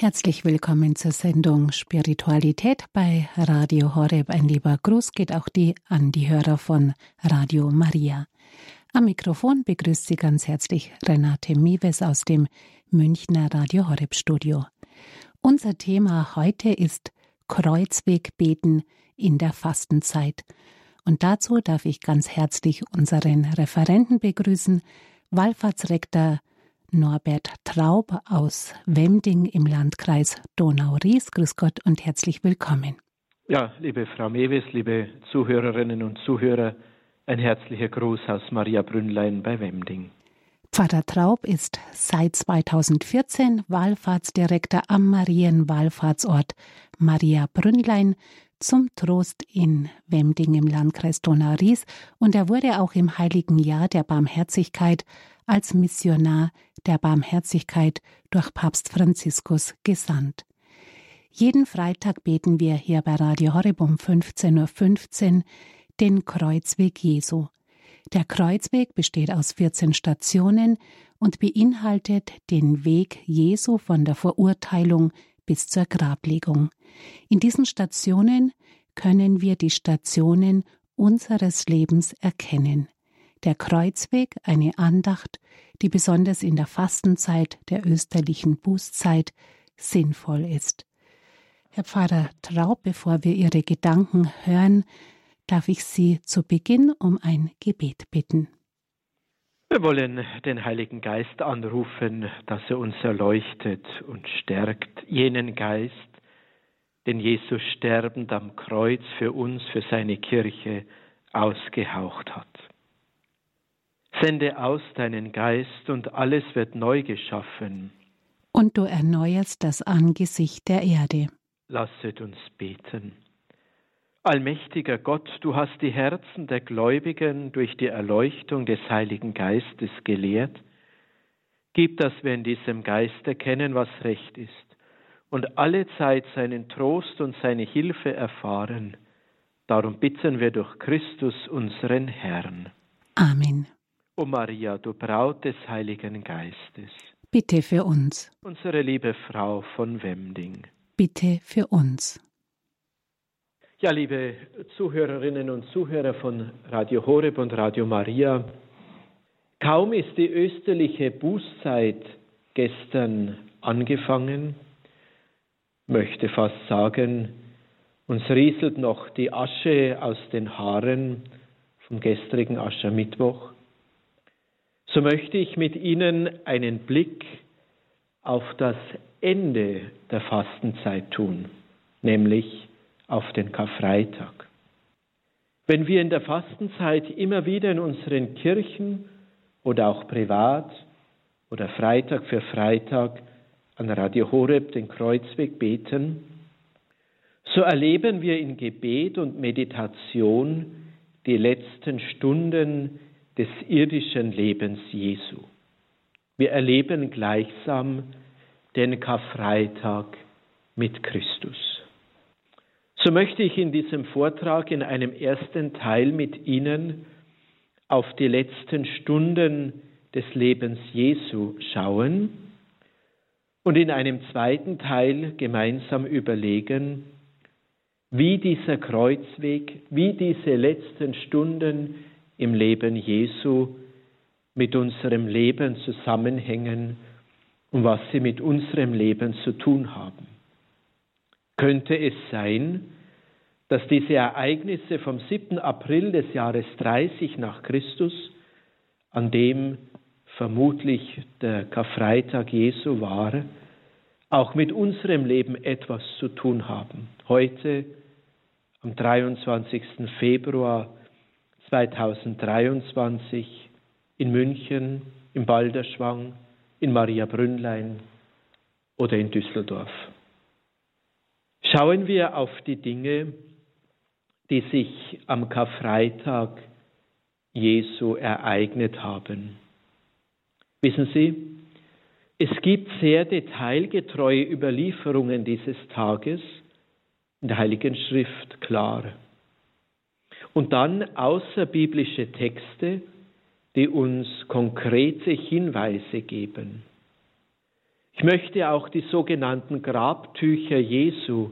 Herzlich willkommen zur Sendung Spiritualität bei Radio Horeb. Ein lieber Gruß geht auch die an die Hörer von Radio Maria. Am Mikrofon begrüßt Sie ganz herzlich Renate Miewes aus dem Münchner Radio Horeb Studio. Unser Thema heute ist Kreuzwegbeten in der Fastenzeit. Und dazu darf ich ganz herzlich unseren Referenten begrüßen, Wallfahrtsrektor Norbert Traub aus Wemding im Landkreis Donau-Ries. Grüß Gott und herzlich willkommen. Ja, liebe Frau Mewes, liebe Zuhörerinnen und Zuhörer, ein herzlicher Gruß aus Maria Brünnlein bei Wemding. Pfarrer Traub ist seit 2014 Wallfahrtsdirektor am Marienwallfahrtsort Maria Brünnlein zum Trost in Wemding im Landkreis Donau-Ries und er wurde auch im Heiligen Jahr der Barmherzigkeit als Missionar der Barmherzigkeit durch Papst Franziskus gesandt. Jeden Freitag beten wir hier bei Radio Horeb um 15.15 Uhr den Kreuzweg Jesu. Der Kreuzweg besteht aus 14 Stationen und beinhaltet den Weg Jesu von der Verurteilung bis zur Grablegung. In diesen Stationen können wir die Stationen unseres Lebens erkennen der Kreuzweg eine Andacht, die besonders in der Fastenzeit der österlichen Bußzeit sinnvoll ist. Herr Pfarrer Traub, bevor wir Ihre Gedanken hören, darf ich Sie zu Beginn um ein Gebet bitten. Wir wollen den Heiligen Geist anrufen, dass er uns erleuchtet und stärkt, jenen Geist, den Jesus sterbend am Kreuz für uns, für seine Kirche ausgehaucht hat. Sende aus deinen Geist und alles wird neu geschaffen. Und du erneuerst das Angesicht der Erde. Lasset uns beten. Allmächtiger Gott, du hast die Herzen der Gläubigen durch die Erleuchtung des Heiligen Geistes gelehrt. Gib, dass wir in diesem Geist erkennen, was recht ist und alle Zeit seinen Trost und seine Hilfe erfahren. Darum bitten wir durch Christus unseren Herrn. Amen. O Maria, du Braut des Heiligen Geistes. Bitte für uns. Unsere liebe Frau von Wemding. Bitte für uns. Ja, liebe Zuhörerinnen und Zuhörer von Radio Horeb und Radio Maria, kaum ist die österliche Bußzeit gestern angefangen, möchte fast sagen, uns rieselt noch die Asche aus den Haaren vom gestrigen Aschermittwoch so möchte ich mit Ihnen einen Blick auf das Ende der Fastenzeit tun, nämlich auf den Karfreitag. Wenn wir in der Fastenzeit immer wieder in unseren Kirchen oder auch privat oder Freitag für Freitag an Radio Horeb den Kreuzweg beten, so erleben wir in Gebet und Meditation die letzten Stunden des irdischen Lebens Jesu. Wir erleben gleichsam den Karfreitag mit Christus. So möchte ich in diesem Vortrag in einem ersten Teil mit Ihnen auf die letzten Stunden des Lebens Jesu schauen und in einem zweiten Teil gemeinsam überlegen, wie dieser Kreuzweg, wie diese letzten Stunden im Leben Jesu mit unserem Leben zusammenhängen und was sie mit unserem Leben zu tun haben. Könnte es sein, dass diese Ereignisse vom 7. April des Jahres 30 nach Christus, an dem vermutlich der Karfreitag Jesu war, auch mit unserem Leben etwas zu tun haben. Heute, am 23. Februar 2023 in München, im Balderschwang, in Maria Brünnlein oder in Düsseldorf. Schauen wir auf die Dinge, die sich am Karfreitag Jesu ereignet haben. Wissen Sie, es gibt sehr detailgetreue Überlieferungen dieses Tages in der Heiligen Schrift, klar und dann außerbiblische Texte, die uns konkrete Hinweise geben. Ich möchte auch die sogenannten Grabtücher Jesu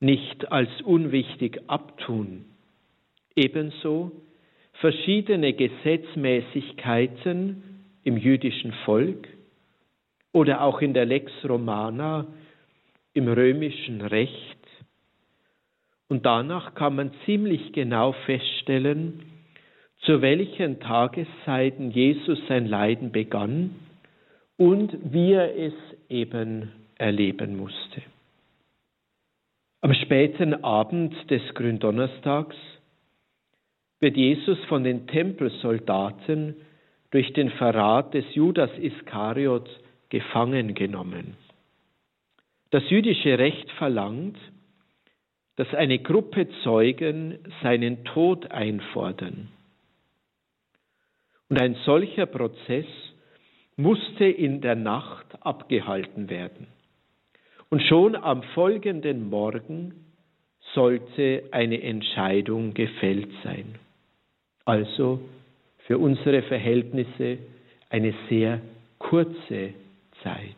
nicht als unwichtig abtun. Ebenso verschiedene Gesetzmäßigkeiten im jüdischen Volk oder auch in der Lex Romana im römischen Recht. Und danach kann man ziemlich genau feststellen, zu welchen Tageszeiten Jesus sein Leiden begann und wie er es eben erleben musste. Am späten Abend des Gründonnerstags wird Jesus von den Tempelsoldaten durch den Verrat des Judas Iskariot gefangen genommen. Das jüdische Recht verlangt, dass eine Gruppe Zeugen seinen Tod einfordern. Und ein solcher Prozess musste in der Nacht abgehalten werden. Und schon am folgenden Morgen sollte eine Entscheidung gefällt sein. Also für unsere Verhältnisse eine sehr kurze Zeit.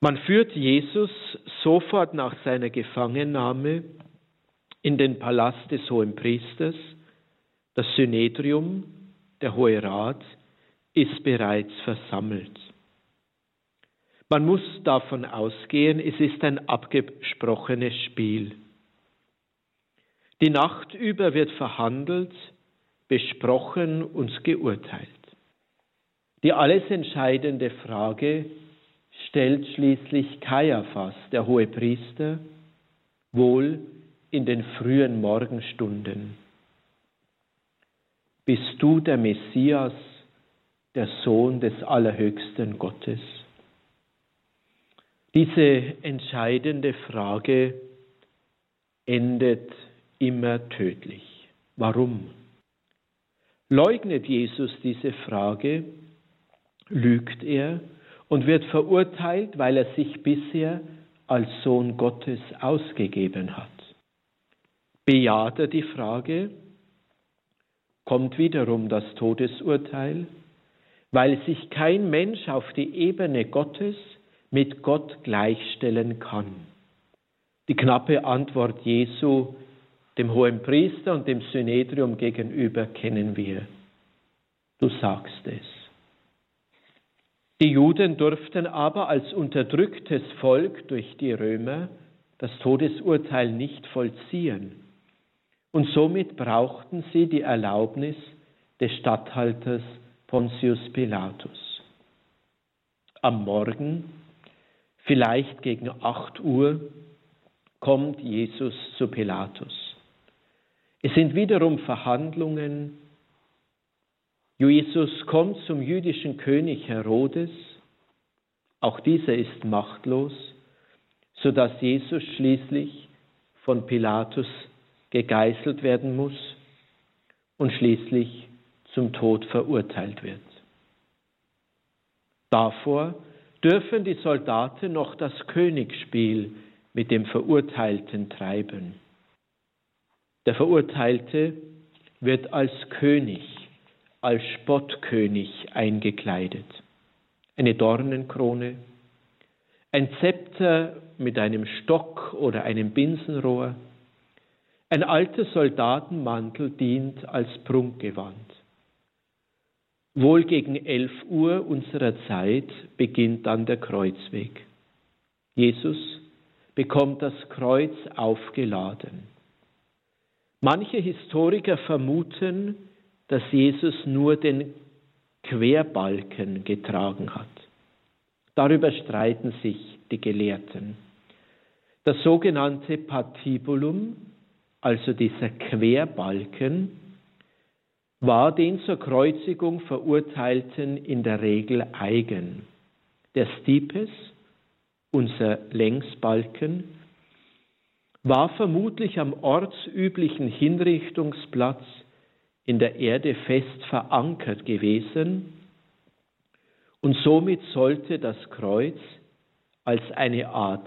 Man führt Jesus sofort nach seiner Gefangennahme in den Palast des Hohen Priesters. Das Synedrium, der Hohe Rat, ist bereits versammelt. Man muss davon ausgehen, es ist ein abgesprochenes Spiel. Die Nacht über wird verhandelt, besprochen und geurteilt. Die alles entscheidende Frage stellt schließlich Kaiaphas, der hohe Priester, wohl in den frühen Morgenstunden. Bist du der Messias, der Sohn des allerhöchsten Gottes? Diese entscheidende Frage endet immer tödlich. Warum? Leugnet Jesus diese Frage, lügt er und wird verurteilt, weil er sich bisher als Sohn Gottes ausgegeben hat. Bejaht er die Frage, kommt wiederum das Todesurteil, weil sich kein Mensch auf die Ebene Gottes mit Gott gleichstellen kann. Die knappe Antwort Jesu dem hohen Priester und dem Synedrium gegenüber kennen wir. Du sagst es. Die Juden durften aber als unterdrücktes Volk durch die Römer das Todesurteil nicht vollziehen. Und somit brauchten sie die Erlaubnis des Statthalters Pontius Pilatus. Am Morgen, vielleicht gegen acht Uhr, kommt Jesus zu Pilatus. Es sind wiederum Verhandlungen. Jesus kommt zum jüdischen König Herodes. Auch dieser ist machtlos, sodass Jesus schließlich von Pilatus gegeißelt werden muss und schließlich zum Tod verurteilt wird. Davor dürfen die Soldaten noch das Königsspiel mit dem Verurteilten treiben. Der Verurteilte wird als König, als Spottkönig eingekleidet. Eine Dornenkrone, ein Zepter mit einem Stock oder einem Binsenrohr, ein alter Soldatenmantel dient als Prunkgewand. Wohl gegen elf Uhr unserer Zeit beginnt dann der Kreuzweg. Jesus bekommt das Kreuz aufgeladen. Manche Historiker vermuten, dass Jesus nur den Querbalken getragen hat. Darüber streiten sich die Gelehrten. Das sogenannte Patibulum, also dieser Querbalken, war den zur Kreuzigung Verurteilten in der Regel eigen. Der Stipes, unser Längsbalken, war vermutlich am ortsüblichen Hinrichtungsplatz in der Erde fest verankert gewesen und somit sollte das Kreuz als eine Art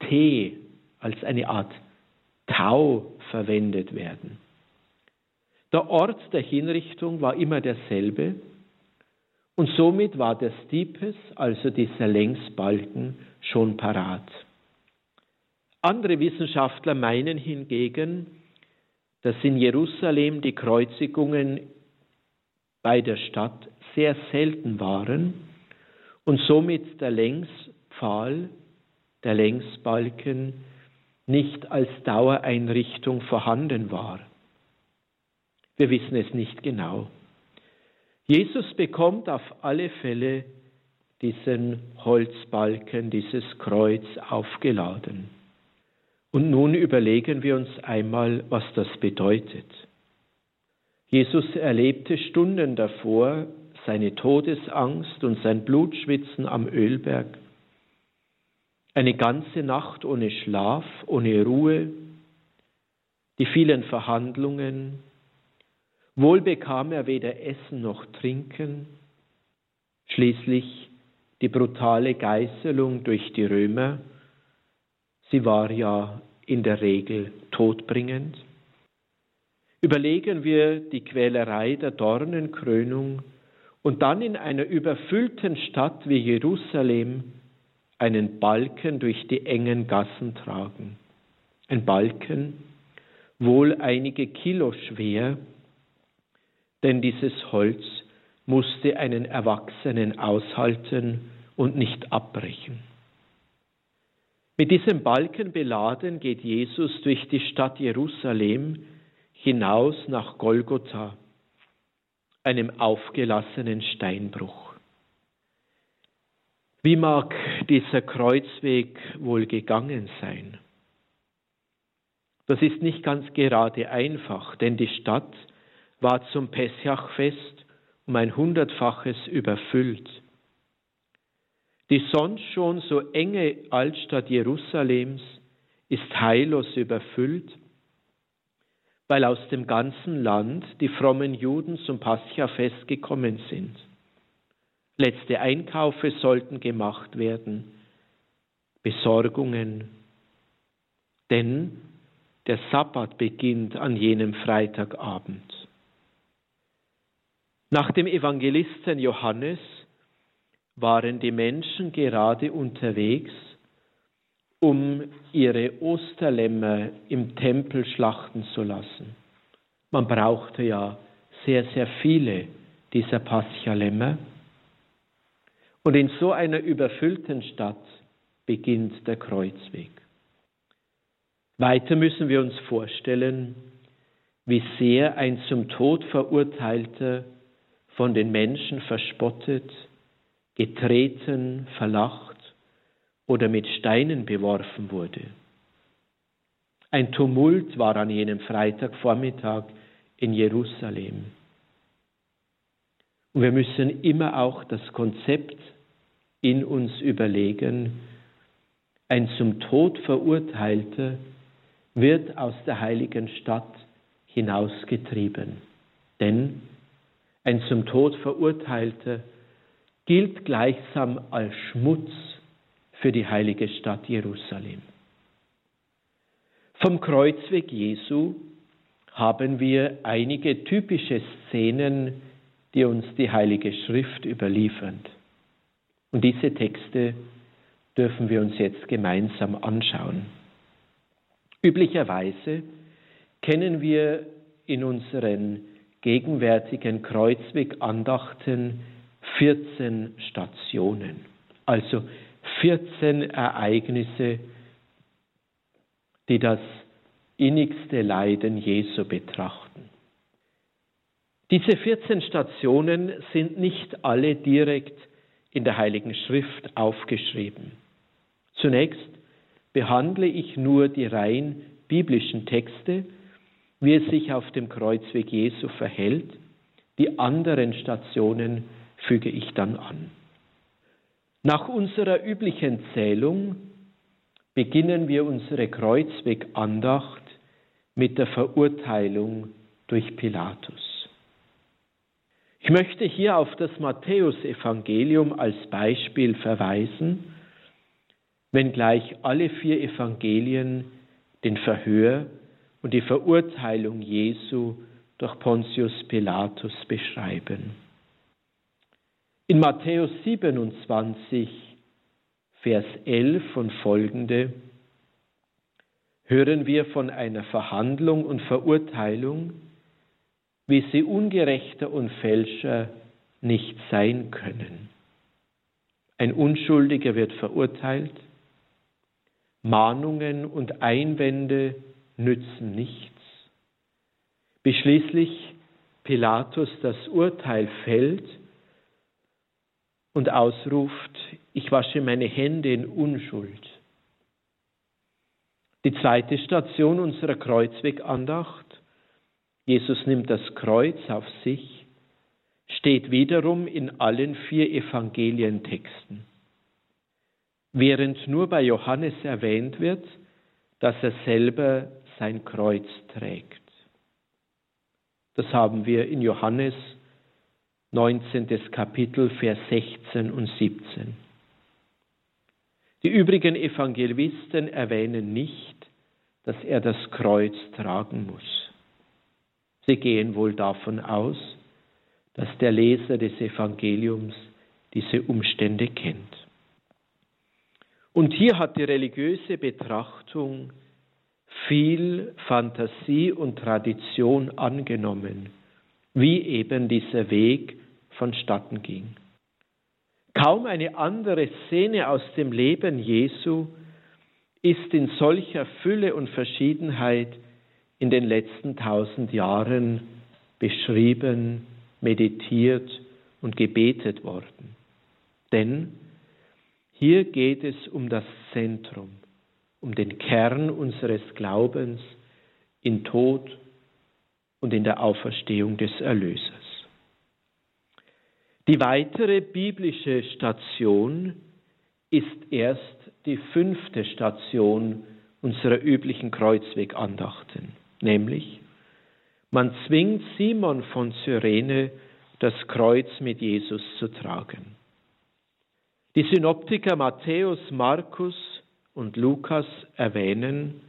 T, als eine Art Tau verwendet werden. Der Ort der Hinrichtung war immer derselbe Und somit war der Stipes, also dieser Längsbalken, schon parat. Andere Wissenschaftler meinen hingegen, dass in Jerusalem die Kreuzigungen bei der Stadt sehr selten waren und somit der Längspfahl, der Längsbalken, nicht als Dauereinrichtung vorhanden war. Wir wissen es nicht genau. Jesus bekommt auf alle Fälle diesen Holzbalken, dieses Kreuz aufgeladen. Und nun überlegen wir uns einmal, was das bedeutet. Jesus erlebte Stunden davor seine Todesangst und sein Blutschwitzen am Ölberg. Eine ganze Nacht ohne Schlaf, ohne Ruhe, die vielen Verhandlungen. Wohl bekam er weder Essen noch Trinken. Schließlich die brutale Geißelung durch die Römer. Sie war ja in der Regel todbringend. Überlegen wir die Quälerei der Dornenkrönung und dann in einer überfüllten Stadt wie Jerusalem einen Balken durch die engen Gassen tragen. Ein Balken, wohl einige Kilo schwer, denn dieses Holz musste einen Erwachsenen aushalten und nicht abbrechen. Mit diesem Balken beladen geht Jesus durch die Stadt Jerusalem hinaus nach Golgotha, einem aufgelassenen Steinbruch. Wie mag dieser Kreuzweg wohl gegangen sein? Das ist nicht ganz gerade einfach, denn die Stadt war zum Pessachfest um ein hundertfaches überfüllt. Die sonst schon so enge Altstadt Jerusalems ist heillos überfüllt weil aus dem ganzen Land die frommen Juden zum Pascha-Fest gekommen sind. Letzte Einkaufe sollten gemacht werden, Besorgungen, denn der Sabbat beginnt an jenem Freitagabend. Nach dem Evangelisten Johannes waren die Menschen gerade unterwegs, um ihre Osterlämmer im Tempel schlachten zu lassen. Man brauchte ja sehr, sehr viele dieser Paschalämmer. Und in so einer überfüllten Stadt beginnt der Kreuzweg. Weiter müssen wir uns vorstellen, wie sehr ein zum Tod verurteilter von den Menschen verspottet, getreten, verlacht, oder mit Steinen beworfen wurde. Ein Tumult war an jenem Freitagvormittag in Jerusalem. Und wir müssen immer auch das Konzept in uns überlegen, ein zum Tod verurteilter wird aus der heiligen Stadt hinausgetrieben. Denn ein zum Tod verurteilter gilt gleichsam als Schmutz für die heilige Stadt Jerusalem. Vom Kreuzweg Jesu haben wir einige typische Szenen, die uns die Heilige Schrift überliefert. Und diese Texte dürfen wir uns jetzt gemeinsam anschauen. Üblicherweise kennen wir in unseren gegenwärtigen Kreuzwegandachten 14 Stationen, also 14 Ereignisse, die das innigste Leiden Jesu betrachten. Diese 14 Stationen sind nicht alle direkt in der Heiligen Schrift aufgeschrieben. Zunächst behandle ich nur die rein biblischen Texte, wie es sich auf dem Kreuzweg Jesu verhält. Die anderen Stationen füge ich dann an. Nach unserer üblichen Zählung beginnen wir unsere Kreuzwegandacht mit der Verurteilung durch Pilatus. Ich möchte hier auf das Matthäusevangelium als Beispiel verweisen, wenngleich alle vier Evangelien den Verhör und die Verurteilung Jesu durch Pontius Pilatus beschreiben. In Matthäus 27, Vers 11 und folgende hören wir von einer Verhandlung und Verurteilung, wie sie ungerechter und Fälscher nicht sein können. Ein Unschuldiger wird verurteilt, Mahnungen und Einwände nützen nichts. Bis schließlich Pilatus das Urteil fällt und ausruft, ich wasche meine Hände in Unschuld. Die zweite Station unserer Kreuzwegandacht, Jesus nimmt das Kreuz auf sich, steht wiederum in allen vier Evangelientexten. Während nur bei Johannes erwähnt wird, dass er selber sein Kreuz trägt. Das haben wir in Johannes 19. Kapitel, Vers 16 und 17. Die übrigen Evangelisten erwähnen nicht, dass er das Kreuz tragen muss. Sie gehen wohl davon aus, dass der Leser des Evangeliums diese Umstände kennt. Und hier hat die religiöse Betrachtung viel Fantasie und Tradition angenommen, wie eben dieser Weg vonstatten ging. Kaum eine andere Szene aus dem Leben Jesu ist in solcher Fülle und Verschiedenheit in den letzten tausend Jahren beschrieben, meditiert und gebetet worden. Denn hier geht es um das Zentrum, um den Kern unseres Glaubens in Tod und in der Auferstehung des Erlösers. Die weitere biblische Station ist erst die fünfte Station unserer üblichen Kreuzwegandachten, nämlich man zwingt Simon von Cyrene, das Kreuz mit Jesus zu tragen. Die Synoptiker Matthäus, Markus und Lukas erwähnen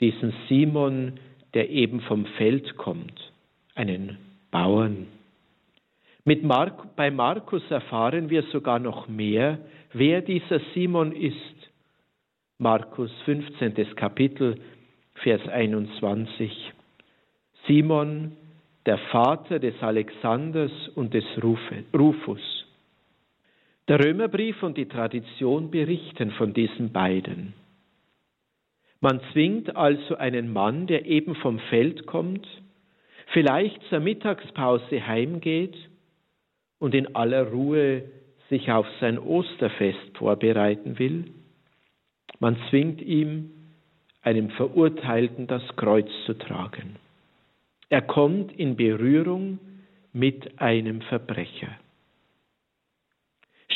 diesen Simon, der eben vom Feld kommt, einen Bauern. Mit Mark, bei Markus erfahren wir sogar noch mehr, wer dieser Simon ist. Markus 15. Kapitel, Vers 21. Simon, der Vater des Alexanders und des Rufus. Der Römerbrief und die Tradition berichten von diesen beiden. Man zwingt also einen Mann, der eben vom Feld kommt, vielleicht zur Mittagspause heimgeht und in aller Ruhe sich auf sein Osterfest vorbereiten will, man zwingt ihm, einem Verurteilten das Kreuz zu tragen. Er kommt in Berührung mit einem Verbrecher.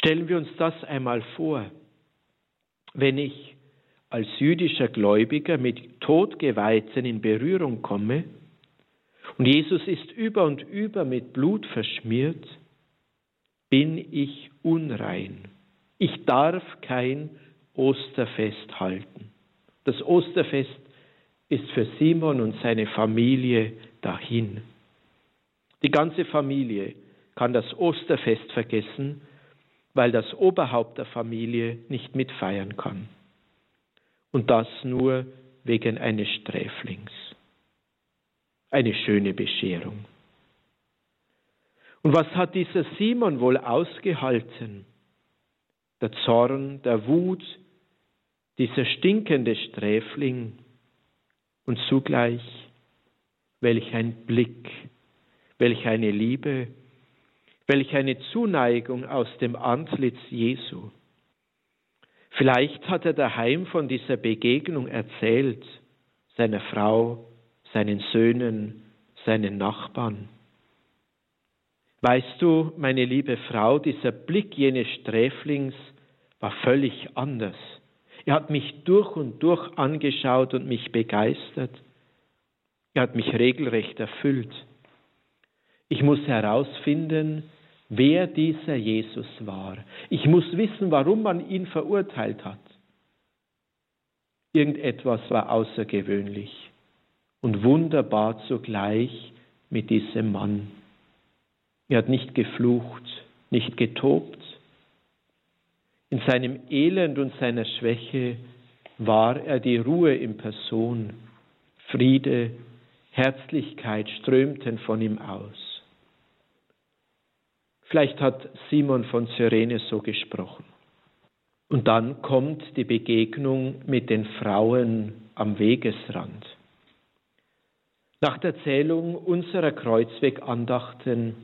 Stellen wir uns das einmal vor, wenn ich als jüdischer Gläubiger mit Todgeweihten in Berührung komme und Jesus ist über und über mit Blut verschmiert, bin ich unrein. Ich darf kein Osterfest halten. Das Osterfest ist für Simon und seine Familie dahin. Die ganze Familie kann das Osterfest vergessen, weil das Oberhaupt der Familie nicht mitfeiern kann. Und das nur wegen eines Sträflings. Eine schöne Bescherung. Und was hat dieser Simon wohl ausgehalten? Der Zorn, der Wut, dieser stinkende Sträfling und zugleich welch ein Blick, welch eine Liebe, welch eine Zuneigung aus dem Antlitz Jesu. Vielleicht hat er daheim von dieser Begegnung erzählt, seiner Frau, seinen Söhnen, seinen Nachbarn. Weißt du, meine liebe Frau, dieser Blick jenes Sträflings war völlig anders. Er hat mich durch und durch angeschaut und mich begeistert. Er hat mich regelrecht erfüllt. Ich muss herausfinden, wer dieser Jesus war. Ich muss wissen, warum man ihn verurteilt hat. Irgendetwas war außergewöhnlich und wunderbar zugleich mit diesem Mann. Er hat nicht geflucht, nicht getobt. In seinem Elend und seiner Schwäche war er die Ruhe in Person. Friede, Herzlichkeit strömten von ihm aus. Vielleicht hat Simon von Cyrene so gesprochen. Und dann kommt die Begegnung mit den Frauen am Wegesrand. Nach der Zählung unserer Kreuzwegandachten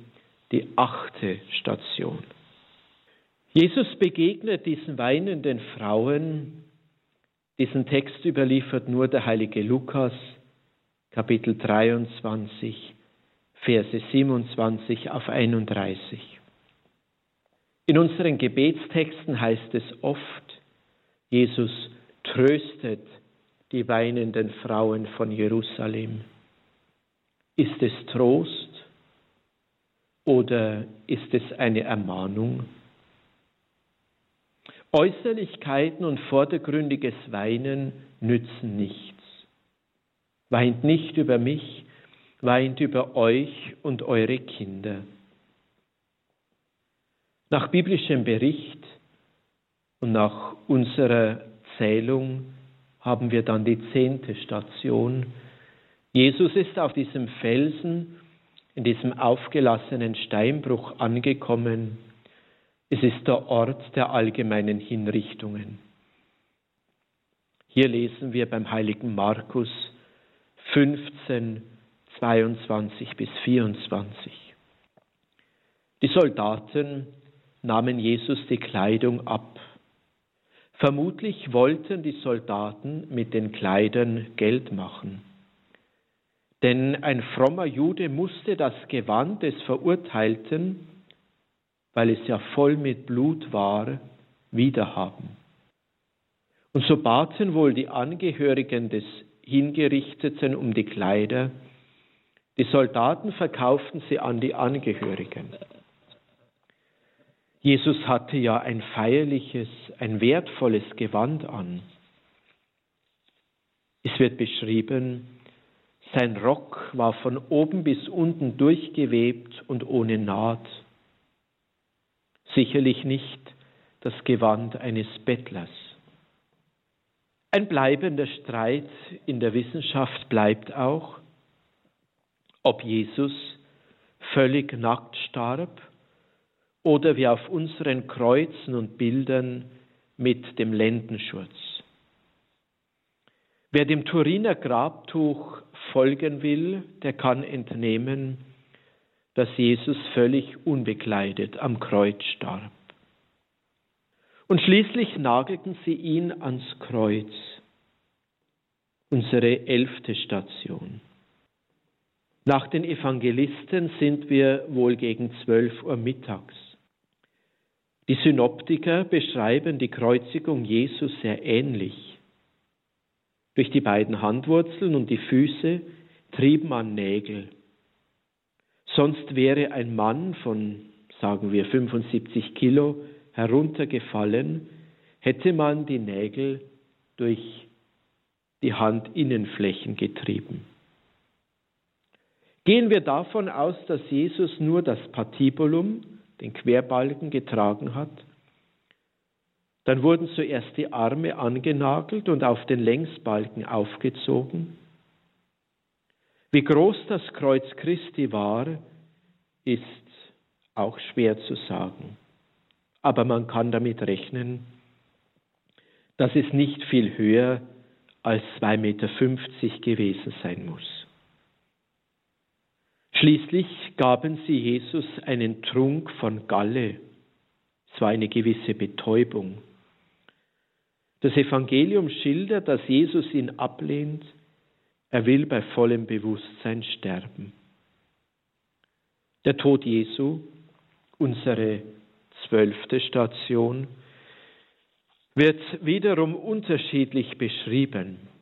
die achte Station. Jesus begegnet diesen weinenden Frauen. Diesen Text überliefert nur der heilige Lukas, Kapitel 23, Verse 27 auf 31. In unseren Gebetstexten heißt es oft, Jesus tröstet die weinenden Frauen von Jerusalem. Ist es Trost oder ist es eine Ermahnung? Äußerlichkeiten und vordergründiges Weinen nützen nichts. Weint nicht über mich, weint über euch und eure Kinder. Nach biblischem Bericht und nach unserer Zählung haben wir dann die zehnte Station. Jesus ist auf diesem Felsen, in diesem aufgelassenen Steinbruch angekommen. Es ist der Ort der allgemeinen Hinrichtungen. Hier lesen wir beim heiligen Markus 15, 22 bis 24. Die Soldaten nahmen Jesus die Kleidung ab. Vermutlich wollten die Soldaten mit den Kleidern Geld machen. Denn ein frommer Jude musste das Gewand des Verurteilten, weil es ja voll mit Blut war, wiederhaben. Und so baten wohl die Angehörigen des Hingerichteten um die Kleider. Die Soldaten verkauften sie an die Angehörigen. Jesus hatte ja ein feierliches, ein wertvolles Gewand an. Es wird beschrieben, sein Rock war von oben bis unten durchgewebt und ohne Naht. Sicherlich nicht das Gewand eines Bettlers. Ein bleibender Streit in der Wissenschaft bleibt auch, ob Jesus völlig nackt starb oder wie auf unseren Kreuzen und Bildern mit dem Lendenschurz. Wer dem Turiner Grabtuch folgen will, der kann entnehmen, dass Jesus völlig unbekleidet am Kreuz starb. Und schließlich nagelten sie ihn ans Kreuz, unsere elfte Station. Nach den Evangelisten sind wir wohl gegen zwölf Uhr mittags. Die Synoptiker beschreiben die Kreuzigung Jesus sehr ähnlich. Durch die beiden Handwurzeln und die Füße trieb man Nägel. Sonst wäre ein Mann von, sagen wir, 75 Kilo heruntergefallen, hätte man die Nägel durch die Handinnenflächen getrieben. Gehen wir davon aus, dass Jesus nur das Patibulum, den Querbalken getragen hat. Dann wurden zuerst die Arme angenagelt und auf den Längsbalken aufgezogen. Wie groß das Kreuz Christi war, ist auch schwer zu sagen. Aber man kann damit rechnen, dass es nicht viel höher als 2,50 Meter gewesen sein muss. Schließlich gaben sie Jesus einen Trunk von Galle. Es war eine gewisse Betäubung. Das Evangelium schildert, dass Jesus ihn ablehnt. Er will bei vollem Bewusstsein sterben. Der Tod Jesu, unsere zwölfte Station, wird wiederum unterschiedlich beschrieben.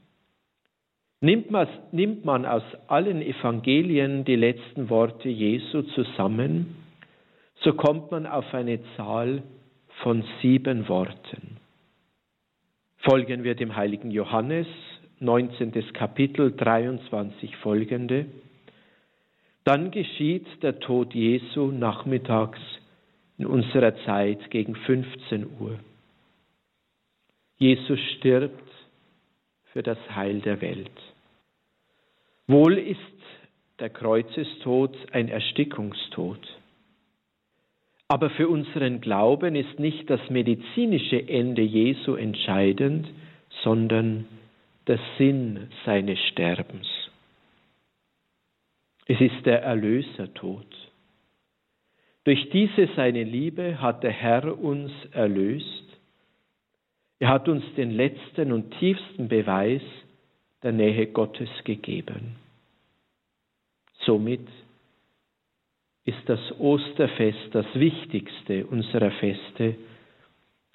Nimmt man, nimmt man aus allen Evangelien die letzten Worte Jesu zusammen, so kommt man auf eine Zahl von sieben Worten. Folgen wir dem heiligen Johannes, 19. Kapitel 23 folgende. Dann geschieht der Tod Jesu nachmittags in unserer Zeit gegen 15 Uhr. Jesus stirbt für das Heil der Welt. Wohl ist der Kreuzestod ein Erstickungstod. Aber für unseren Glauben ist nicht das medizinische Ende Jesu entscheidend, sondern der Sinn seines Sterbens. Es ist der Erlösertod. Durch diese seine Liebe hat der Herr uns erlöst. Er hat uns den letzten und tiefsten Beweis der Nähe Gottes gegeben. Somit ist das Osterfest das wichtigste unserer Feste,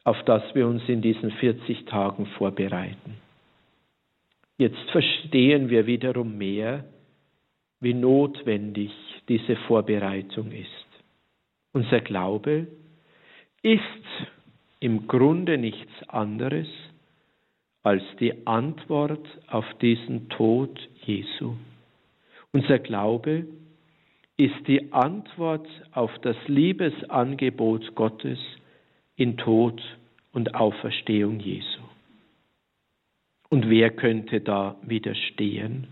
auf das wir uns in diesen 40 Tagen vorbereiten. Jetzt verstehen wir wiederum mehr, wie notwendig diese Vorbereitung ist. Unser Glaube ist im Grunde nichts anderes als die Antwort auf diesen Tod Jesu. Unser Glaube ist die Antwort auf das Liebesangebot Gottes in Tod und Auferstehung Jesu. Und wer könnte da widerstehen?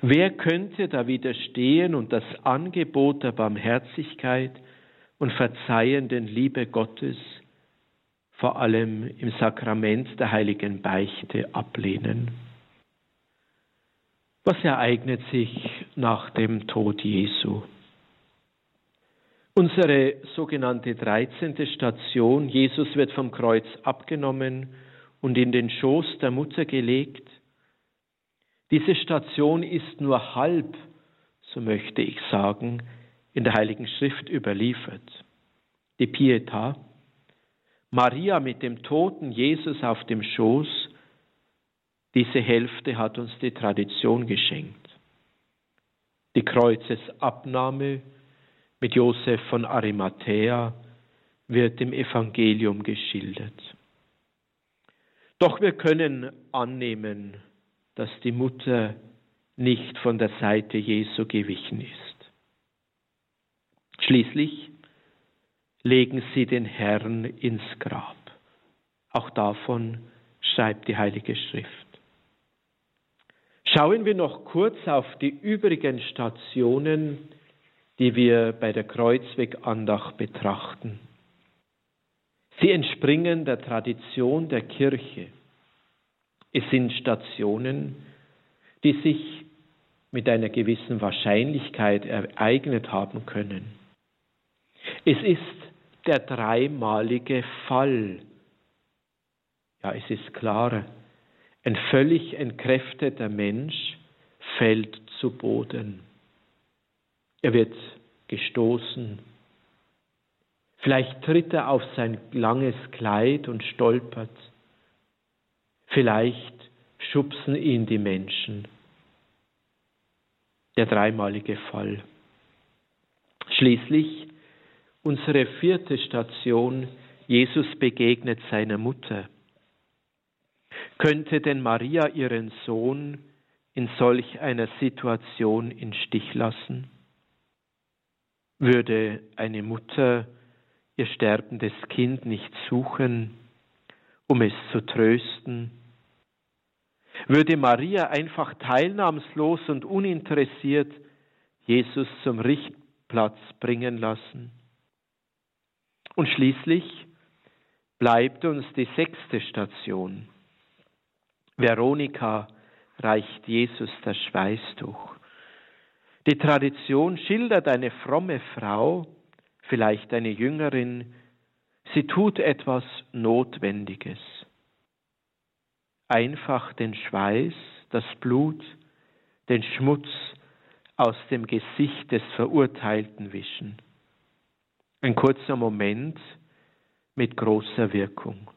Wer könnte da widerstehen und das Angebot der Barmherzigkeit und verzeihenden Liebe Gottes vor allem im Sakrament der heiligen Beichte ablehnen? Was ereignet sich nach dem Tod Jesu? Unsere sogenannte 13. Station, Jesus wird vom Kreuz abgenommen und in den Schoß der Mutter gelegt, diese Station ist nur halb, so möchte ich sagen, in der Heiligen Schrift überliefert. Die Pietà, Maria mit dem toten Jesus auf dem Schoß, diese Hälfte hat uns die Tradition geschenkt. Die Kreuzesabnahme mit Josef von Arimathea wird im Evangelium geschildert. Doch wir können annehmen, dass die Mutter nicht von der Seite Jesu gewichen ist. Schließlich legen sie den Herrn ins Grab. Auch davon schreibt die Heilige Schrift. Schauen wir noch kurz auf die übrigen Stationen, die wir bei der Kreuzwegandacht betrachten. Sie entspringen der Tradition der Kirche. Es sind Stationen, die sich mit einer gewissen Wahrscheinlichkeit ereignet haben können. Es ist der dreimalige Fall. Ja, es ist klar, ein völlig entkräfteter Mensch fällt zu Boden. Er wird gestoßen. Vielleicht tritt er auf sein langes Kleid und stolpert. Vielleicht schubsen ihn die Menschen. Der dreimalige Fall. Schließlich unsere vierte Station, Jesus begegnet seiner Mutter. Könnte denn Maria ihren Sohn in solch einer Situation in Stich lassen? Würde eine Mutter ihr sterbendes Kind nicht suchen, um es zu trösten? Würde Maria einfach teilnahmslos und uninteressiert Jesus zum Richtplatz bringen lassen? Und schließlich bleibt uns die sechste Station. Veronika reicht Jesus das Schweißtuch. Die Tradition schildert eine fromme Frau, vielleicht eine Jüngerin, sie tut etwas Notwendiges. Einfach den Schweiß, das Blut, den Schmutz aus dem Gesicht des Verurteilten wischen. Ein kurzer Moment mit großer Wirkung.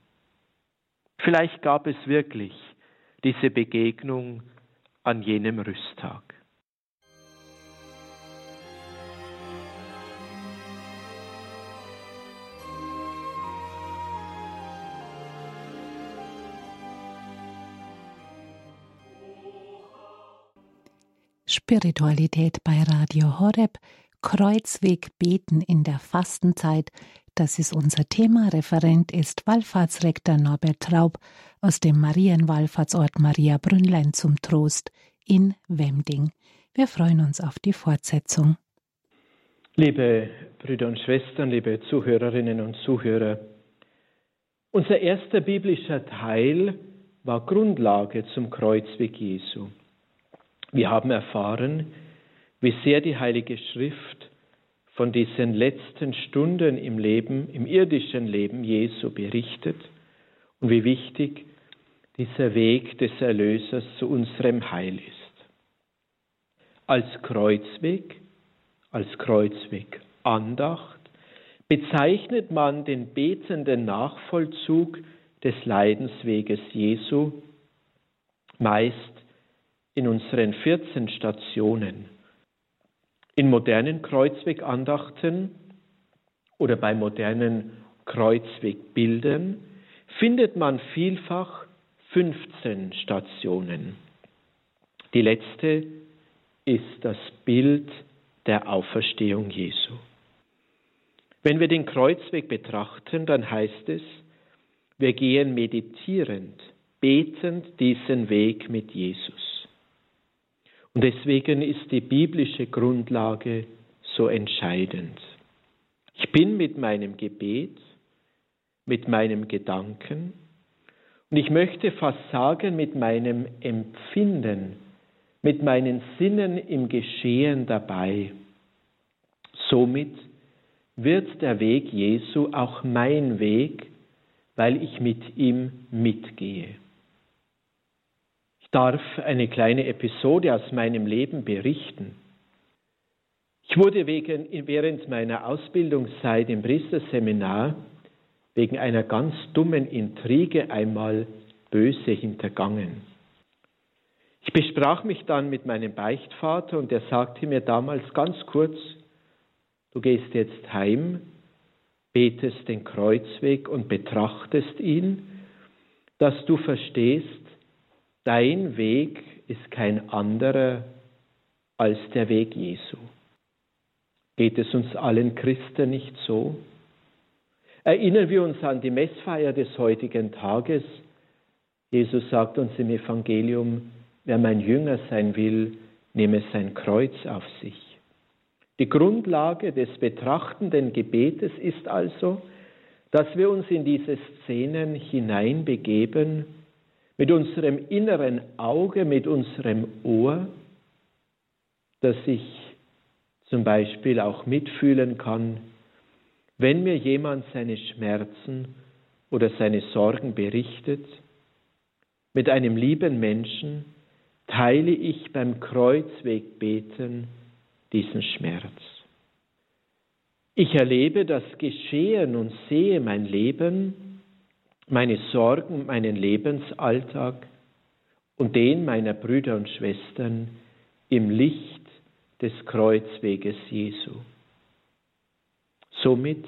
Vielleicht gab es wirklich diese Begegnung an jenem Rüsttag. Spiritualität bei Radio Horeb Kreuzweg beten in der Fastenzeit. Das ist unser Thema. Referent ist Wallfahrtsrektor Norbert Traub aus dem Marienwallfahrtsort Maria Brünnlein zum Trost in Wemding. Wir freuen uns auf die Fortsetzung. Liebe Brüder und Schwestern, liebe Zuhörerinnen und Zuhörer, unser erster biblischer Teil war Grundlage zum Kreuzweg Jesu. Wir haben erfahren, wie sehr die Heilige Schrift von diesen letzten Stunden im Leben, im irdischen Leben Jesu berichtet und wie wichtig dieser Weg des Erlösers zu unserem Heil ist. Als Kreuzweg, als Kreuzweg Andacht bezeichnet man den betenden Nachvollzug des Leidensweges Jesu, meist in unseren 14 Stationen. In modernen Kreuzwegandachten oder bei modernen Kreuzwegbildern findet man vielfach 15 Stationen. Die letzte ist das Bild der Auferstehung Jesu. Wenn wir den Kreuzweg betrachten, dann heißt es, wir gehen meditierend, betend diesen Weg mit Jesus. Und deswegen ist die biblische Grundlage so entscheidend. Ich bin mit meinem Gebet, mit meinem Gedanken und ich möchte fast sagen mit meinem Empfinden, mit meinen Sinnen im Geschehen dabei. Somit wird der Weg Jesu auch mein Weg, weil ich mit ihm mitgehe. Darf eine kleine Episode aus meinem Leben berichten. Ich wurde wegen, während meiner Ausbildungszeit im Priesterseminar wegen einer ganz dummen Intrige einmal böse hintergangen. Ich besprach mich dann mit meinem Beichtvater und er sagte mir damals ganz kurz, du gehst jetzt heim, betest den Kreuzweg und betrachtest ihn, dass du verstehst, dein Weg ist kein anderer als der Weg Jesu. Geht es uns allen Christen nicht so? Erinnern wir uns an die Messfeier des heutigen Tages. Jesus sagt uns im Evangelium, wer mein Jünger sein will, nehme sein Kreuz auf sich. Die Grundlage des betrachtenden Gebetes ist also, dass wir uns in diese Szenen hineinbegeben, mit unserem inneren Auge, mit unserem Ohr, dass ich zum Beispiel auch mitfühlen kann, wenn mir jemand seine Schmerzen oder seine Sorgen berichtet, mit einem lieben Menschen teile ich beim Kreuzwegbeten diesen Schmerz. Ich erlebe das Geschehen und sehe mein Leben, meine Sorgen, meinen Lebensalltag und den meiner Brüder und Schwestern im Licht des Kreuzweges Jesu. Somit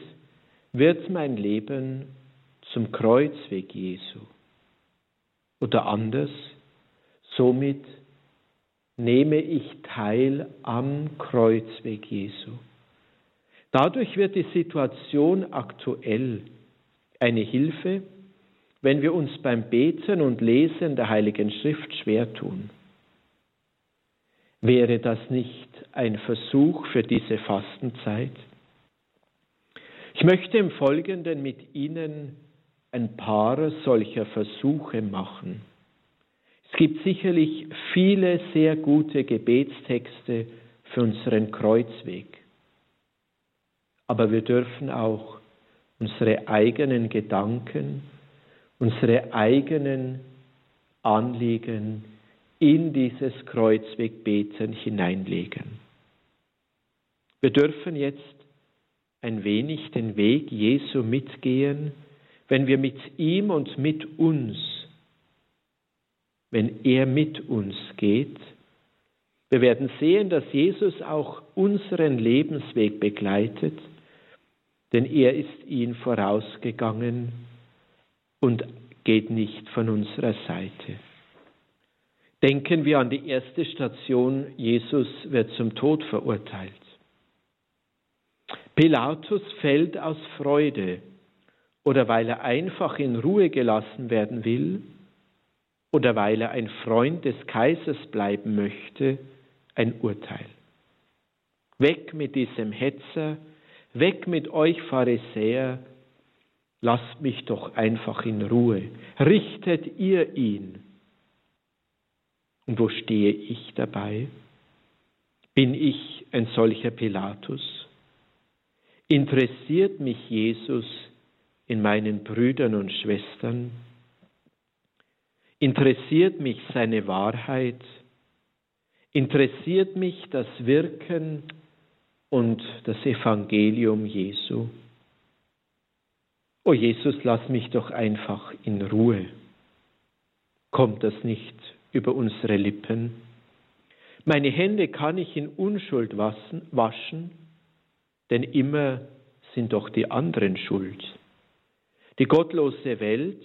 wird mein Leben zum Kreuzweg Jesu. Oder anders, somit nehme ich teil am Kreuzweg Jesu. Dadurch wird die Situation aktuell eine Hilfe, wenn wir uns beim Beten und Lesen der Heiligen Schrift schwer tun. Wäre das nicht ein Versuch für diese Fastenzeit? Ich möchte im Folgenden mit Ihnen ein paar solcher Versuche machen. Es gibt sicherlich viele sehr gute Gebetstexte für unseren Kreuzweg. Aber wir dürfen auch unsere eigenen Gedanken, unsere eigenen Anliegen in dieses Kreuzwegbeten hineinlegen. Wir dürfen jetzt ein wenig den Weg Jesu mitgehen, wenn wir mit ihm und mit uns, wenn er mit uns geht, wir werden sehen, dass Jesus auch unseren Lebensweg begleitet, denn er ist ihn vorausgegangen und geht nicht von unserer Seite. Denken wir an die erste Station, Jesus wird zum Tod verurteilt. Pilatus fällt aus Freude oder weil er einfach in Ruhe gelassen werden will oder weil er ein Freund des Kaisers bleiben möchte, ein Urteil. Weg mit diesem Hetzer, weg mit euch Pharisäer, lasst mich doch einfach in Ruhe, richtet ihr ihn. Und wo stehe ich dabei? Bin ich ein solcher Pilatus? Interessiert mich Jesus in meinen Brüdern und Schwestern? Interessiert mich seine Wahrheit? Interessiert mich das Wirken und das Evangelium Jesu? O Jesus, lass mich doch einfach in Ruhe. Kommt das nicht über unsere Lippen? Meine Hände kann ich in Unschuld waschen, denn immer sind doch die anderen schuld. Die gottlose Welt,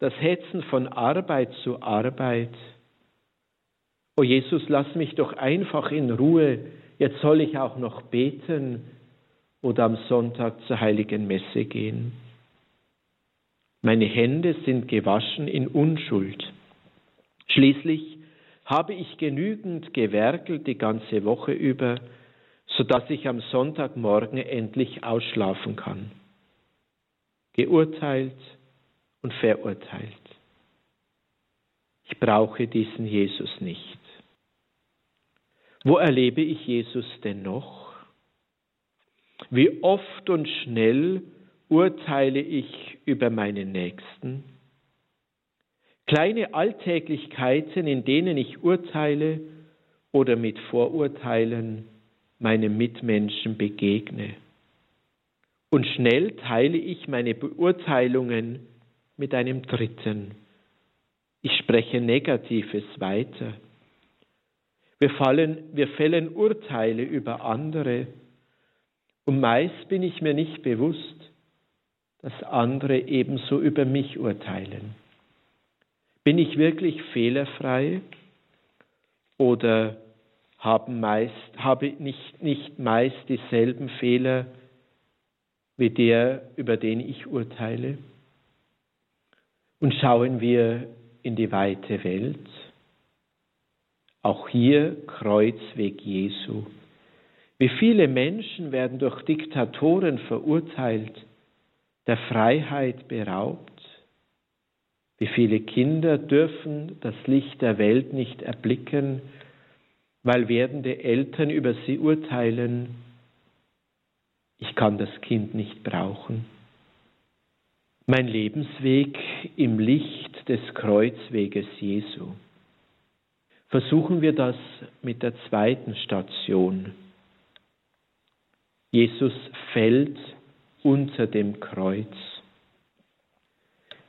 das Hetzen von Arbeit zu Arbeit. O Jesus, lass mich doch einfach in Ruhe, jetzt soll ich auch noch beten oder am Sonntag zur heiligen Messe gehen. Meine Hände sind gewaschen in Unschuld. Schließlich habe ich genügend gewerkelt die ganze Woche über, so dass ich am Sonntagmorgen endlich ausschlafen kann. Geurteilt und verurteilt. Ich brauche diesen Jesus nicht. Wo erlebe ich Jesus denn noch? Wie oft und schnell urteile ich über meinen Nächsten? Kleine Alltäglichkeiten, in denen ich urteile oder mit Vorurteilen meinem Mitmenschen begegne. Und schnell teile ich meine Beurteilungen mit einem Dritten. Ich spreche Negatives weiter. Wir, fallen, wir fällen Urteile über andere und meist bin ich mir nicht bewusst, dass andere ebenso über mich urteilen. Bin ich wirklich fehlerfrei oder haben meist, habe nicht, nicht meist dieselben Fehler wie der, über den ich urteile? Und schauen wir in die weite Welt, auch hier Kreuzweg Jesu. Wie viele Menschen werden durch Diktatoren verurteilt, der Freiheit beraubt? Wie viele Kinder dürfen das Licht der Welt nicht erblicken, weil werdende Eltern über sie urteilen, ich kann das Kind nicht brauchen. Mein Lebensweg im Licht des Kreuzweges Jesu. Versuchen wir das mit der zweiten Station. Jesus fällt unter dem Kreuz.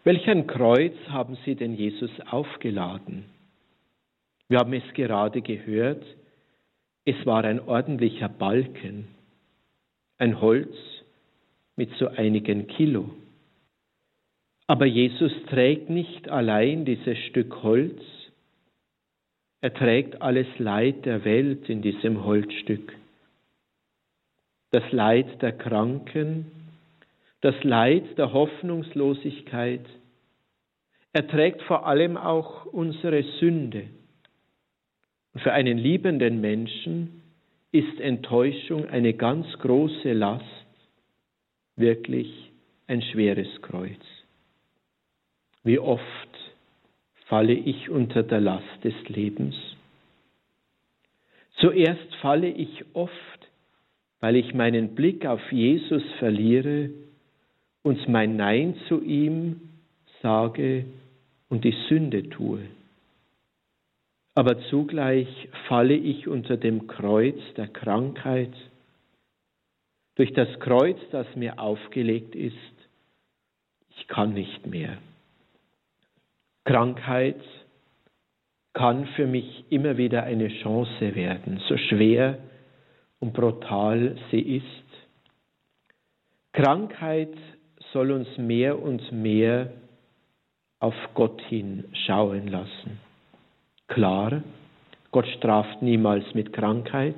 Welch ein Kreuz haben sie denn Jesus aufgeladen? Wir haben es gerade gehört, es war ein ordentlicher Balken, ein Holz mit so einigen Kilo. Aber Jesus trägt nicht allein dieses Stück Holz, er trägt alles Leid der Welt in diesem Holzstück. Das Leid der Kranken, das Leid der Hoffnungslosigkeit, er trägt vor allem auch unsere Sünde. Für einen liebenden Menschen ist Enttäuschung eine ganz große Last, wirklich ein schweres Kreuz. Wie oft falle ich unter der Last des Lebens? Zuerst falle ich oft, weil ich meinen Blick auf Jesus verliere und mein Nein zu ihm sage und die Sünde tue. Aber zugleich falle ich unter dem Kreuz der Krankheit, durch das Kreuz, das mir aufgelegt ist, ich kann nicht mehr. Krankheit kann für mich immer wieder eine Chance werden, so schwer und brutal sie ist. Krankheit soll uns mehr und mehr auf Gott hin schauen lassen. Klar, Gott straft niemals mit Krankheit.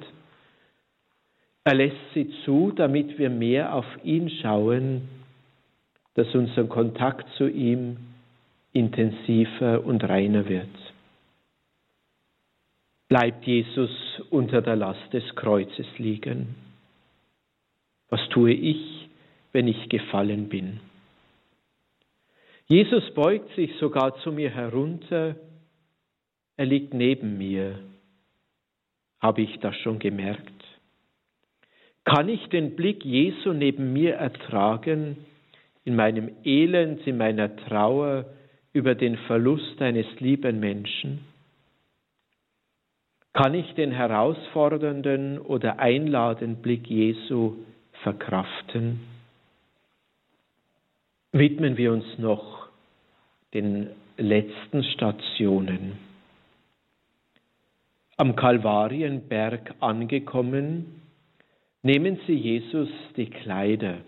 Er lässt sie zu, damit wir mehr auf ihn schauen, dass unser Kontakt zu ihm intensiver und reiner wird. Bleibt Jesus unter der Last des Kreuzes liegen? Was tue ich, wenn ich gefallen bin? Jesus beugt sich sogar zu mir herunter, er liegt neben mir. Habe ich das schon gemerkt? Kann ich den Blick Jesu neben mir ertragen, in meinem Elend, in meiner Trauer über den Verlust eines lieben Menschen? Kann ich den herausfordernden oder einladenden Blick Jesu verkraften? Widmen wir uns noch den letzten Stationen. Am Kalvarienberg angekommen, nehmen sie Jesus die Kleider.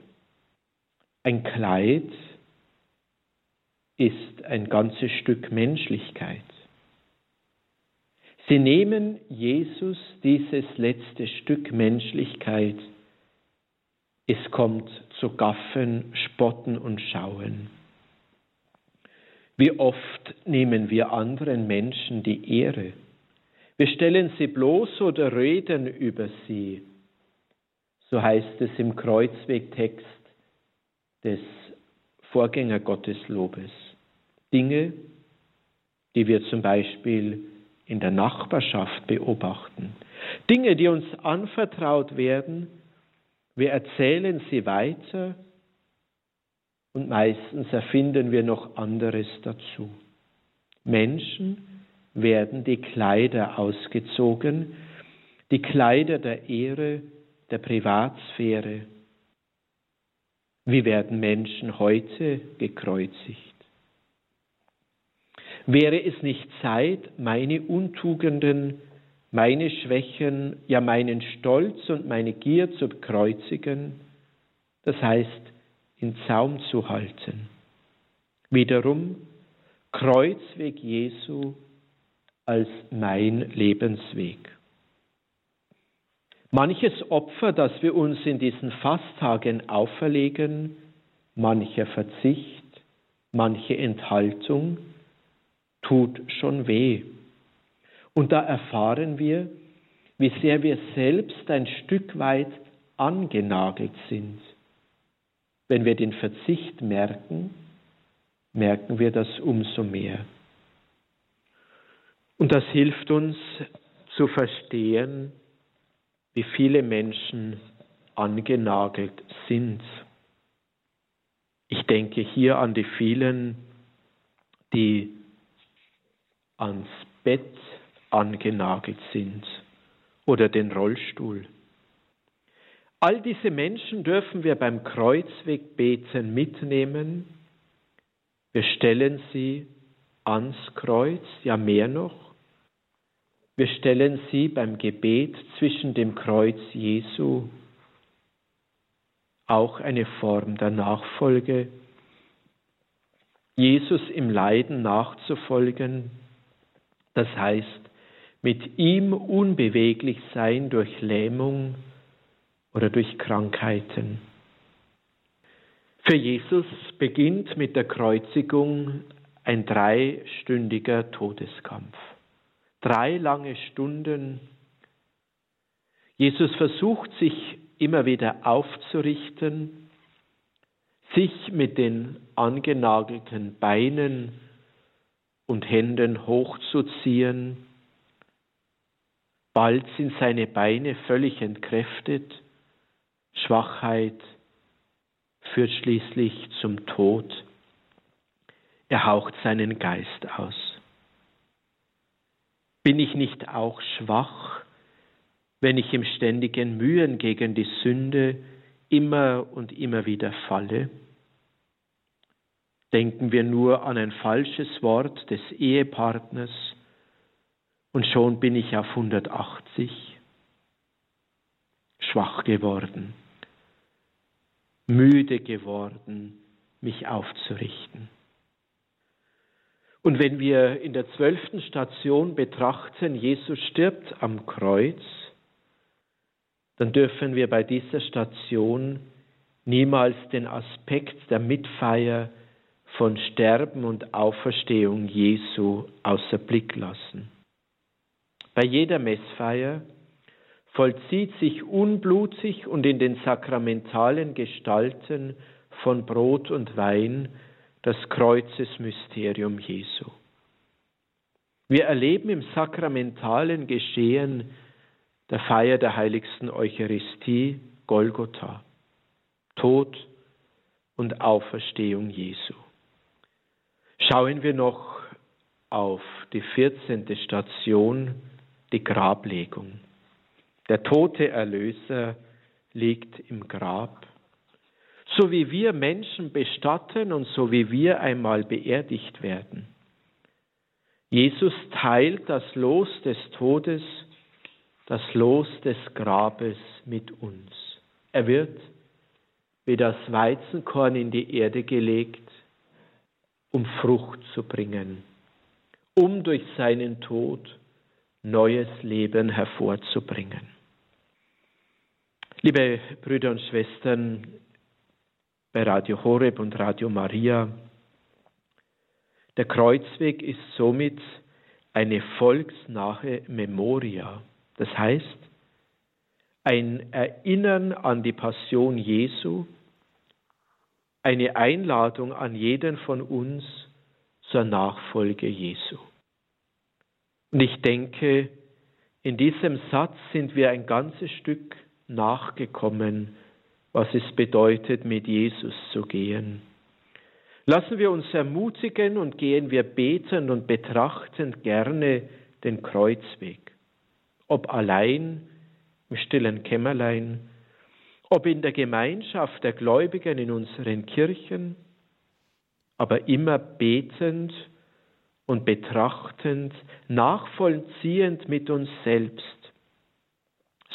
Ein Kleid ist ein ganzes Stück Menschlichkeit. Sie nehmen Jesus dieses letzte Stück Menschlichkeit. Es kommt zu Gaffen, Spotten und Schauen. Wie oft nehmen wir anderen Menschen die Ehre? Wir stellen sie bloß oder reden über sie. So heißt es im Kreuzwegtext des Vorgängergotteslobes. Dinge, die wir zum Beispiel in der Nachbarschaft beobachten. Dinge, die uns anvertraut werden, wir erzählen sie weiter und meistens erfinden wir noch anderes dazu. Menschen werden die Kleider ausgezogen, die Kleider der Ehre, der Privatsphäre. Wie werden Menschen heute gekreuzigt? Wäre es nicht Zeit, meine Untugenden, meine Schwächen, ja meinen Stolz und meine Gier zu bekreuzigen, das heißt in Zaum zu halten? Wiederum Kreuzweg Jesu als mein Lebensweg. Manches Opfer, das wir uns in diesen Fasttagen auferlegen, mancher Verzicht, manche Enthaltung, tut schon weh. Und da erfahren wir, wie sehr wir selbst ein Stück weit angenagelt sind. Wenn wir den Verzicht merken, merken wir das umso mehr. Und das hilft uns zu verstehen, wie viele Menschen angenagelt sind. Ich denke hier an die vielen, die ans Bett angenagelt sind oder den Rollstuhl. All diese Menschen dürfen wir beim Kreuzwegbeten mitnehmen. Wir stellen sie ans Kreuz, ja mehr noch. Wir stellen sie beim Gebet zwischen dem Kreuz Jesu, auch eine Form der Nachfolge, Jesus im Leiden nachzufolgen, das heißt, mit ihm unbeweglich sein durch Lähmung oder durch Krankheiten. Für Jesus beginnt mit der Kreuzigung ein dreistündiger Todeskampf. Drei lange Stunden. Jesus versucht sich immer wieder aufzurichten, sich mit den angenagelten Beinen und Händen hochzuziehen. Bald sind seine Beine völlig entkräftet. Schwachheit führt schließlich zum Tod. Er haucht seinen Geist aus. Bin ich nicht auch schwach, wenn ich im ständigen Mühen gegen die Sünde immer und immer wieder falle? Denken wir nur an ein falsches Wort des Ehepartners und schon bin ich auf 180 schwach geworden, müde geworden, mich aufzurichten. Und wenn wir in der zwölften Station betrachten, Jesus stirbt am Kreuz, dann dürfen wir bei dieser Station niemals den Aspekt der Mitfeier von Sterben und Auferstehung Jesu außer Blick lassen. Bei jeder Messfeier vollzieht sich unblutig und in den sakramentalen Gestalten von Brot und Wein das Kreuzesmysterium Jesu. Wir erleben im sakramentalen Geschehen der Feier der heiligsten Eucharistie Golgotha, Tod und Auferstehung Jesu. Schauen wir noch auf die 14. Station, die Grablegung. Der tote Erlöser liegt im Grab. So wie wir Menschen bestatten und so wie wir einmal beerdigt werden. Jesus teilt das Los des Todes, das Los des Grabes mit uns. Er wird wie das Weizenkorn in die Erde gelegt, um Frucht zu bringen, um durch seinen Tod neues Leben hervorzubringen. Liebe Brüder und Schwestern bei Radio Horeb und Radio Maria, der Kreuzweg ist somit eine volksnahe Memoria. Das heißt, ein Erinnern an die Passion Jesu, eine Einladung an jeden von uns zur Nachfolge Jesu. Und ich denke, in diesem Satz sind wir ein ganzes Stück nachgekommen, was es bedeutet, mit Jesus zu gehen. Lassen wir uns ermutigen und gehen wir betend und betrachtend gerne den Kreuzweg, ob allein im stillen Kämmerlein, ob in der Gemeinschaft der Gläubigen in unseren Kirchen, aber immer betend und betrachtend, nachvollziehend mit uns selbst,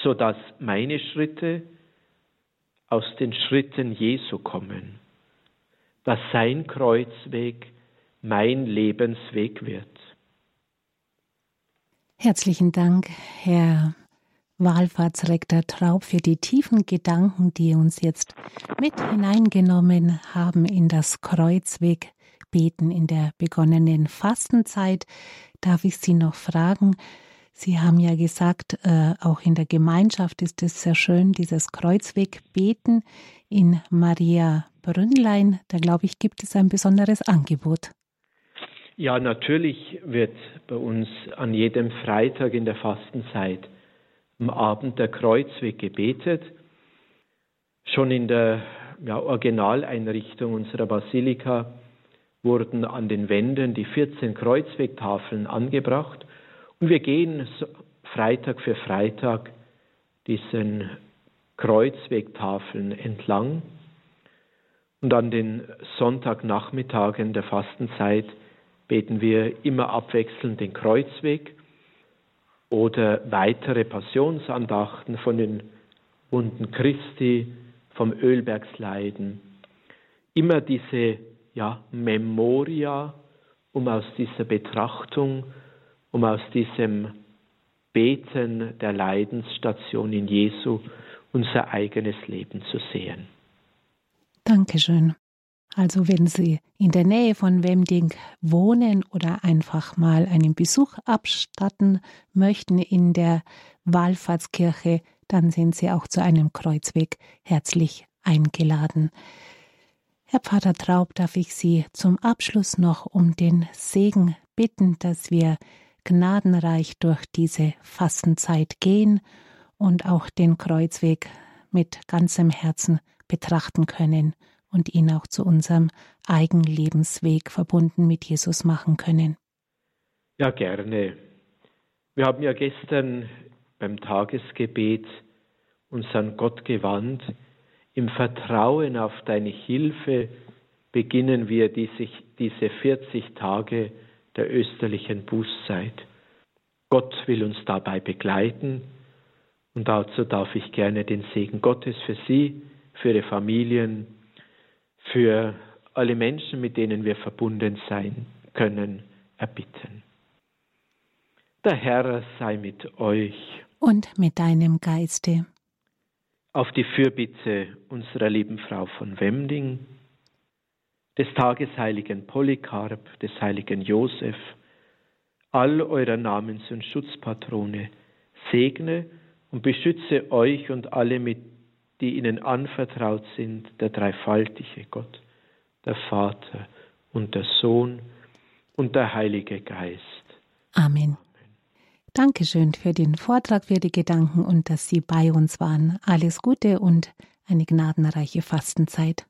so dass meine Schritte aus den Schritten Jesu kommen, dass sein Kreuzweg mein Lebensweg wird. Herzlichen Dank, Herr Wallfahrtsrektor Traub, für die tiefen Gedanken, die uns jetzt mit hineingenommen haben in das Kreuzwegbeten in der begonnenen Fastenzeit. Darf ich Sie noch fragen, Sie haben ja gesagt, äh, auch in der Gemeinschaft ist es sehr schön, dieses Kreuzwegbeten in Maria Brünnlein. Da glaube ich, gibt es ein besonderes Angebot. Ja, natürlich wird bei uns an jedem Freitag in der Fastenzeit am Abend der Kreuzweg gebetet. Schon in der ja, Originaleinrichtung unserer Basilika wurden an den Wänden die 14 Kreuzwegtafeln angebracht und wir gehen Freitag für Freitag diesen Kreuzwegtafeln entlang. Und an den Sonntagnachmittagen der Fastenzeit beten wir immer abwechselnd den Kreuzweg oder weitere Passionsandachten von den Wunden Christi, vom Ölbergsleiden. Immer diese ja, Memoria, um aus dieser Betrachtung um aus diesem Beten der Leidensstation in Jesu unser eigenes Leben zu sehen. Dankeschön. Also wenn Sie in der Nähe von Wemding wohnen oder einfach mal einen Besuch abstatten möchten in der Wallfahrtskirche, dann sind Sie auch zu einem Kreuzweg herzlich eingeladen. Herr Pater Traub, darf ich Sie zum Abschluss noch um den Segen bitten, dass wir gnadenreich durch diese Fastenzeit gehen und auch den Kreuzweg mit ganzem Herzen betrachten können und ihn auch zu unserem Eigenlebensweg verbunden mit Jesus machen können. Ja, gerne. Wir haben ja gestern beim Tagesgebet uns an Gott gewandt. Im Vertrauen auf deine Hilfe beginnen wir diese, diese 40 Tage der österlichen Bußzeit. Gott will uns dabei begleiten und dazu darf ich gerne den Segen Gottes für Sie, für Ihre Familien, für alle Menschen, mit denen wir verbunden sein können, erbitten. Der Herr sei mit euch. Und mit deinem Geiste. auf die Fürbitte unserer lieben Frau von Wemding, des Tagesheiligen Polycarp, des heiligen Josef, all eurer Namens- und Schutzpatrone, segne und beschütze euch und alle, mit, die ihnen anvertraut sind, der dreifaltige Gott, der Vater und der Sohn und der Heilige Geist. Amen. Dankeschön für den Vortrag, für die Gedanken und dass Sie bei uns waren. Alles Gute und eine gnadenreiche Fastenzeit.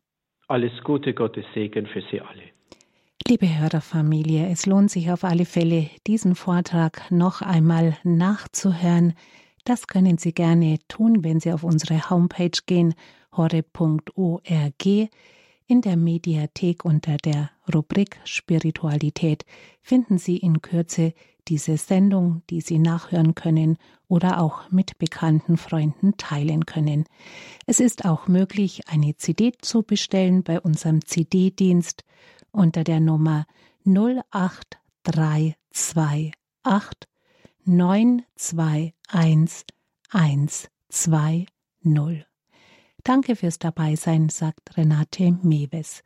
Alles Gute, Gottes Segen für Sie alle. Liebe Hörerfamilie, es lohnt sich auf alle Fälle, diesen Vortrag noch einmal nachzuhören. Das können Sie gerne tun, wenn Sie auf unsere Homepage gehen, horre.org. In der Mediathek unter der Rubrik Spiritualität finden Sie in Kürze diese Sendung, die Sie nachhören können oder auch mit bekannten Freunden teilen können. Es ist auch möglich, eine CD zu bestellen bei unserem CD-Dienst unter der Nummer 08328 921 Danke fürs Dabeisein, sagt Renate Mewes.